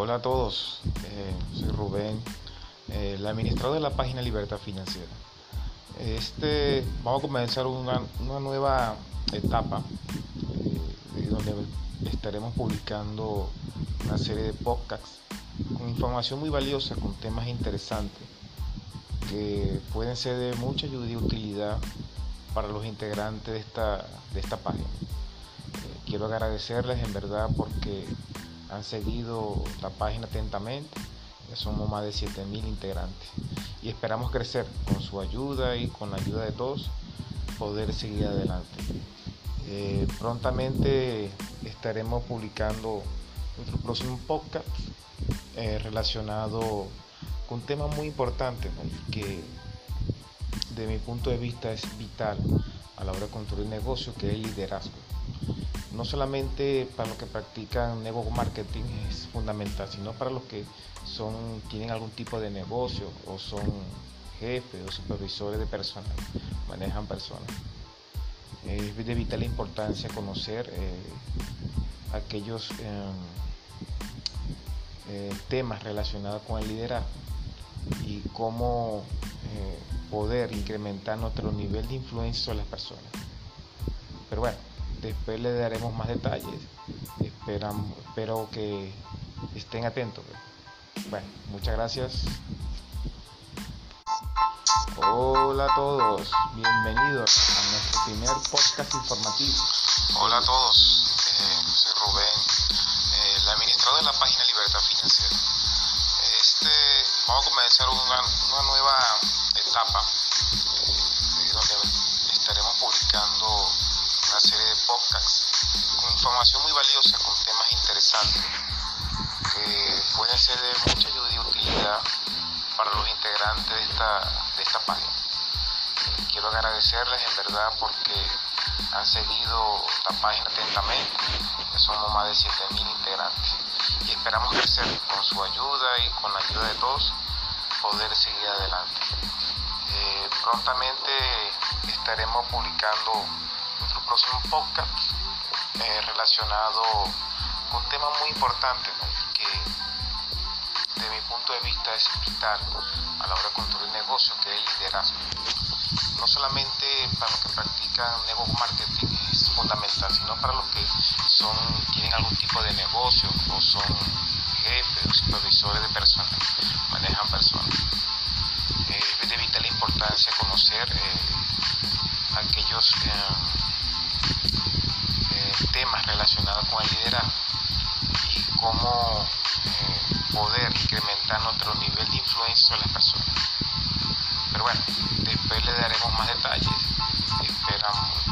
Hola a todos, eh, soy Rubén, eh, el administrador de la página Libertad Financiera. Este, vamos a comenzar una, nueva etapa eh, donde estaremos publicando una serie de podcasts con información muy valiosa, con temas interesantes que pueden ser de mucha ayuda y utilidad para los integrantes de esta, de esta página. quiero agradecerles en verdad porque han seguido la página atentamente. Somos más de 7.000 integrantes y esperamos crecer con su ayuda y con la ayuda de todos, poder seguir adelante. Eh, prontamente estaremos publicando nuestro próximo podcast eh, relacionado con un tema muy importante que de mi punto de vista es vital a la hora de construir negocio, que es el liderazgo no solamente para los que practican network marketing es fundamental, sino para los que son, tienen algún tipo de negocio o son jefes o supervisores de personas, manejan personas. Es de vital importancia conocer eh, aquellos em, eh, temas relacionados con el liderazgo y cómo eh, poder incrementar nuestro nivel de influencia sobre las personas. Pero bueno, Después le daremos más detalles. Esperamos, espero que estén atentos. Bueno, muchas gracias. Hola a todos, bienvenidos a nuestro primer podcast informativo. Hola a todos, eh, soy Rubén, eh, el administrador de la página Libertad Financiera. Este, vamos a comenzar una, nueva etapa podcasts con información muy valiosa, con temas interesantes que pueden ser de mucha ayuda y utilidad para los integrantes de esta, de esta página. Eh, quiero agradecerles en verdad porque han seguido la página atentamente, ya somos más de 7.000 integrantes y esperamos crecer con su ayuda y con la ayuda de todos, poder seguir adelante. Eh, prontamente estaremos publicando nuestro próximo podcast eh, relacionado con un tema muy importante que de mi punto de vista es vital a la hora de construir negocio, que es el liderazgo. No solamente para los que practican network marketing es fundamental, sino para los que son, tienen algún tipo de negocio o son jefes o supervisores de personas, manejan personas. Y cómo eh, poder incrementar nuestro nivel de influencia sobre las personas. Pero bueno, después le daremos más detalles. Esperamos,